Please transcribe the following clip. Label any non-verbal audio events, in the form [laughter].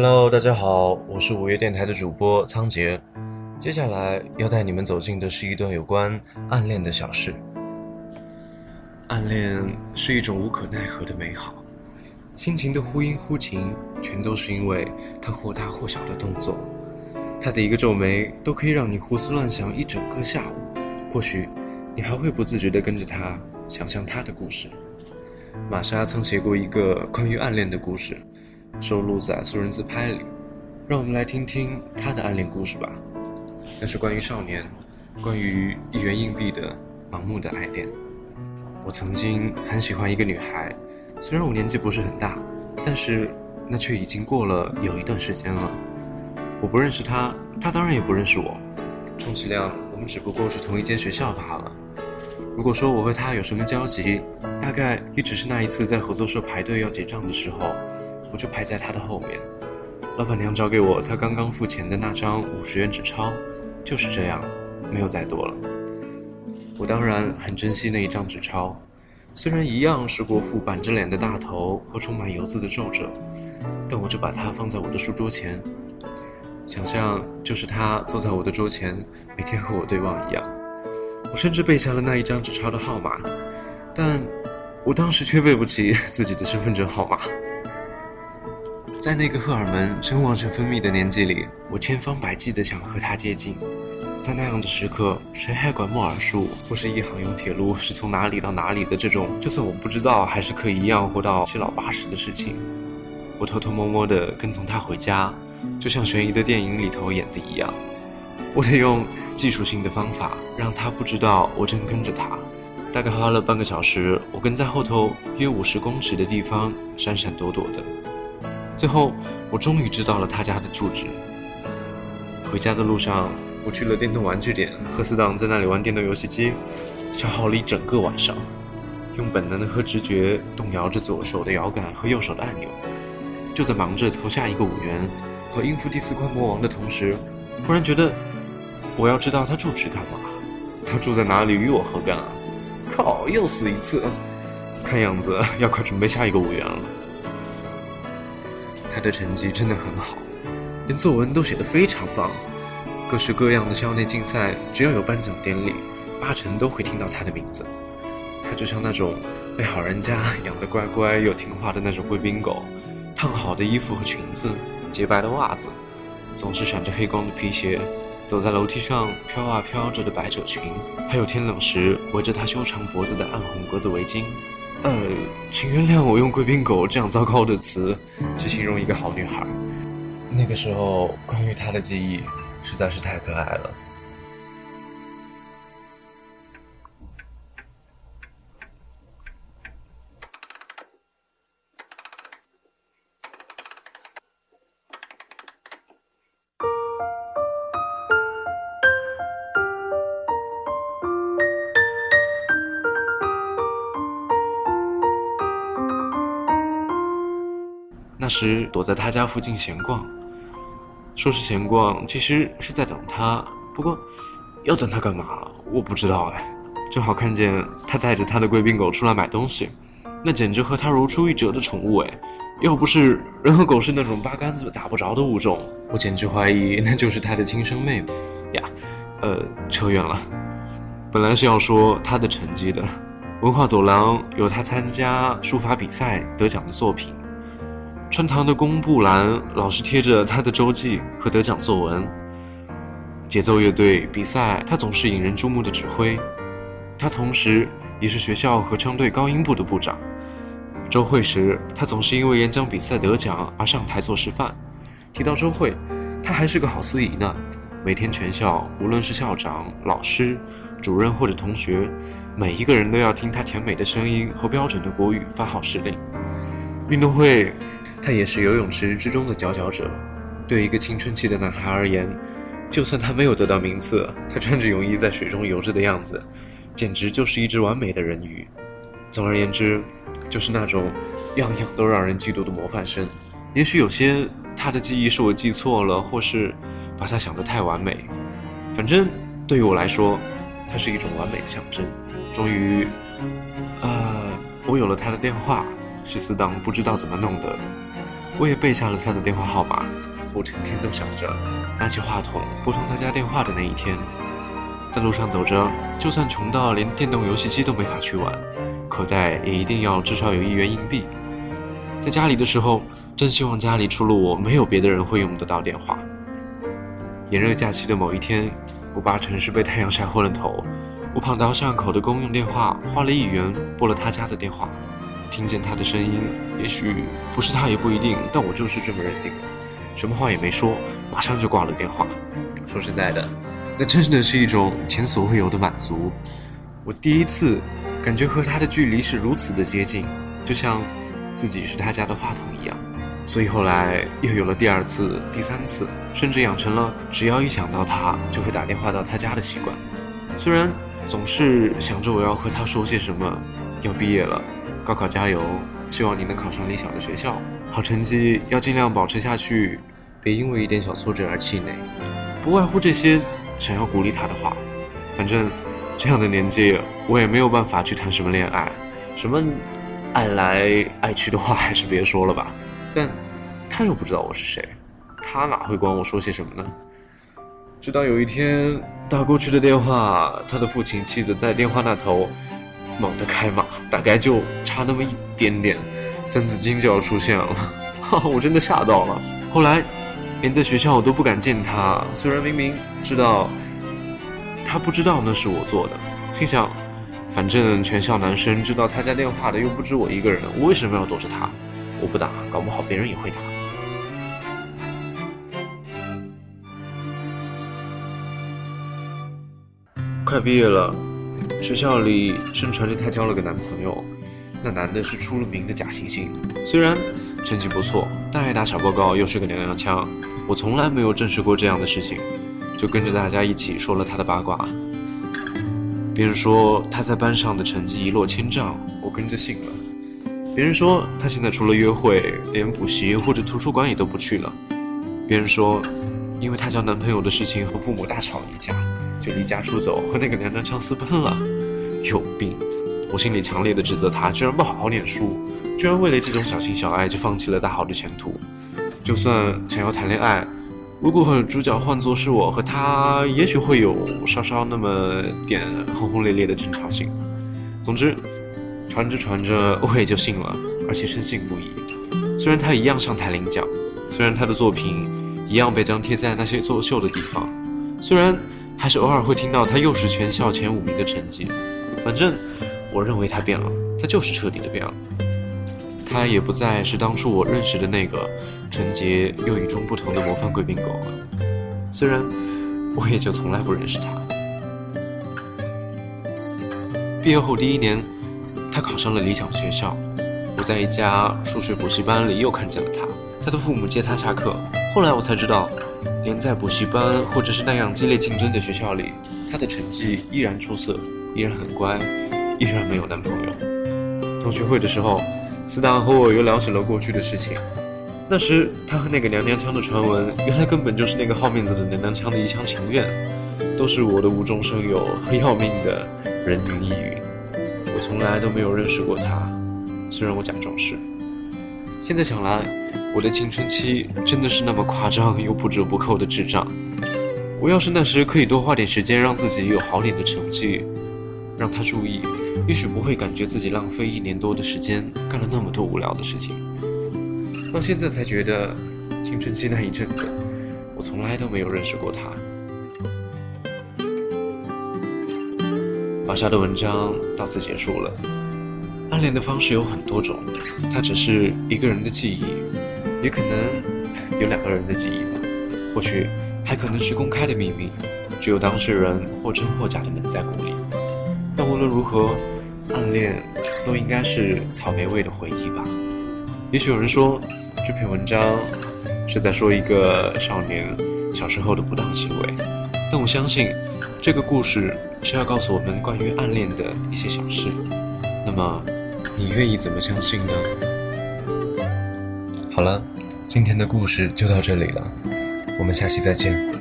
Hello，大家好，我是五月电台的主播仓颉。接下来要带你们走进的是一段有关暗恋的小事。暗恋是一种无可奈何的美好，心情的忽阴忽晴，全都是因为他或大或小的动作。他的一个皱眉都可以让你胡思乱想一整个下午，或许你还会不自觉地跟着他想象他的故事。玛莎曾写过一个关于暗恋的故事，收录在素人自拍里。让我们来听听他的暗恋故事吧。那是关于少年，关于一元硬币的盲目的爱恋。我曾经很喜欢一个女孩，虽然我年纪不是很大，但是那却已经过了有一段时间了。我不认识她，她当然也不认识我，充其量我们只不过是同一间学校罢了。如果说我和她有什么交集，大概也只是那一次在合作社排队要结账的时候，我就排在她的后面。老板娘找给我她刚刚付钱的那张五十元纸钞，就是这样，没有再多了。我当然很珍惜那一张纸钞，虽然一样是国父板着脸的大头和充满油渍的皱褶，但我就把它放在我的书桌前，想象就是他坐在我的桌前，每天和我对望一样。我甚至背下了那一张纸钞的号码，但我当时却背不起自己的身份证号码。在那个荷尔蒙正旺盛分泌的年纪里，我千方百计地想和他接近。在那样的时刻，谁还管莫尔数或是一行用铁路是从哪里到哪里的这种，就算我不知道，还是可以一样活到七老八十的事情？我偷偷摸摸地跟从他回家，就像悬疑的电影里头演的一样。我得用技术性的方法让他不知道我正跟着他。大概花了半个小时，我跟在后头约五十公尺的地方闪闪躲躲的。最后，我终于知道了他家的住址。回家的路上，我去了电动玩具店，和死党在那里玩电动游戏机，消耗了一整个晚上，用本能的和直觉动摇着左手的摇杆和右手的按钮。就在忙着投下一个五元和应付第四关魔王的同时，忽然觉得我要知道他住址干嘛？他住在哪里与我何干啊？靠，又死一次！看样子要快准备下一个五元了。他的成绩真的很好，连作文都写得非常棒。各式各样的校内竞赛，只要有颁奖典礼，八成都会听到他的名字。他就像那种被好人家 [laughs] 养得乖乖又听话的那种贵宾狗，烫好的衣服和裙子，洁白的袜子，总是闪着黑光的皮鞋，走在楼梯上飘啊飘着的百褶裙，还有天冷时围着他修长脖子的暗红格子围巾。呃，请原谅我用“贵宾狗”这样糟糕的词去形容一个好女孩。那个时候，关于她的记忆实在是太可爱了。时躲在他家附近闲逛，说是闲逛，其实是在等他。不过，要等他干嘛？我不知道哎。正好看见他带着他的贵宾狗出来买东西，那简直和他如出一辙的宠物哎。要不是人和狗是那种八竿子打不着的物种，我简直怀疑那就是他的亲生妹妹呀。呃，扯远了。本来是要说他的成绩的，文化走廊有他参加书法比赛得奖的作品。穿堂的公布栏老是贴着他的周记和得奖作文。节奏乐队比赛，他总是引人注目的指挥。他同时也是学校合唱队高音部的部长。周会时，他总是因为演讲比赛得奖而上台做示范。提到周会，他还是个好司仪呢。每天全校无论是校长、老师、主任或者同学，每一个人都要听他甜美的声音和标准的国语发号施令。运动会。他也是游泳池之中的佼佼者。对一个青春期的男孩而言，就算他没有得到名次，他穿着泳衣在水中游着的样子，简直就是一只完美的人鱼。总而言之，就是那种样样都让人嫉妒的模范生。也许有些他的记忆是我记错了，或是把他想得太完美。反正对于我来说，他是一种完美的象征。终于，呃，我有了他的电话。是死党不知道怎么弄的，我也背下了他的电话号码。我成天都想着拿起话筒拨通他家电话的那一天。在路上走着，就算穷到连电动游戏机都没法去玩，口袋也一定要至少有一元硬币。在家里的时候，真希望家里除了我，没有别的人会用得到电话。炎热假期的某一天，我八成是被太阳晒昏了头。我跑到巷口的公用电话，花了一元拨了他家的电话。听见他的声音，也许不是他，也不一定，但我就是这么认定了。什么话也没说，马上就挂了电话。说实在的。那真的是一种前所未有的满足。我第一次感觉和他的距离是如此的接近，就像自己是他家的话筒一样。所以后来又有了第二次、第三次，甚至养成了只要一想到他就会打电话到他家的习惯。虽然总是想着我要和他说些什么，要毕业了，高考加油，希望你能考上理想的学校，好成绩要尽量保持下去，别因为一点小挫折而气馁。不外乎这些。想要鼓励他的话，反正这样的年纪，我也没有办法去谈什么恋爱，什么爱来爱去的话 [laughs] 还是别说了吧。但他又不知道我是谁，他哪会管我说些什么呢？直到有一天打过去的电话，他的父亲气得在电话那头猛地开骂，大概就差那么一点点，三字经就要出现了，哈哈，我真的吓到了。后来。连在学校我都不敢见他，虽然明明知道他不知道那是我做的，心想，反正全校男生知道他家电话的又不止我一个人，我为什么要躲着他？我不打，搞不好别人也会打。快毕业了，学校里盛传着她交了个男朋友，那男的是出了名的假惺惺，虽然。成绩不错，但爱打小报告，又是个娘娘腔。我从来没有证实过这样的事情，就跟着大家一起说了他的八卦。别人说他在班上的成绩一落千丈，我跟着信了。别人说他现在除了约会，连补习或者图书馆也都不去了。别人说，因为他交男朋友的事情和父母大吵一架，就离家出走，和那个娘娘腔私奔了。有病！我心里强烈的指责他，居然不好好念书。居然为了这种小情小爱就放弃了大好的前途，就算想要谈恋爱，如果主角换作是我和他，也许会有稍稍那么点轰轰烈烈的争吵性。总之，传着传着我也就信了，而且深信不疑。虽然他一样上台领奖，虽然他的作品一样被张贴在那些作秀的地方，虽然还是偶尔会听到他又是全校前五名的成绩，反正我认为他变了，他就是彻底的变了。他也不再是当初我认识的那个纯洁又与众不同的模范贵宾狗了。虽然我也就从来不认识他。毕业后第一年，他考上了理想学校。我在一家数学补习班里又看见了他。他的父母接他下课。后来我才知道，连在补习班或者是那样激烈竞争的学校里，他的成绩依然出色，依然很乖，依然没有男朋友。同学会的时候。斯达和我又聊起了过去的事情。那时他和那个娘娘腔的传闻，原来根本就是那个好面子的娘娘腔的一厢情愿，都是我的无中生有和要命的人云亦云。我从来都没有认识过他，虽然我假装是。现在想来，我的青春期真的是那么夸张又不折不扣的智障。我要是那时可以多花点时间，让自己有好点的成绩。让他注意，也许不会感觉自己浪费一年多的时间干了那么多无聊的事情。到现在才觉得，青春期那一阵子，我从来都没有认识过他。华莎的文章到此结束了。暗恋的方式有很多种，它只是一个人的记忆，也可能有两个人的记忆吧。或许还可能是公开的秘密，只有当事人或真或假的人在鼓里。无论如何，暗恋都应该是草莓味的回忆吧。也许有人说，这篇文章是在说一个少年小时候的不当行为，但我相信，这个故事是要告诉我们关于暗恋的一些小事。那么，你愿意怎么相信呢？好了，今天的故事就到这里了，我们下期再见。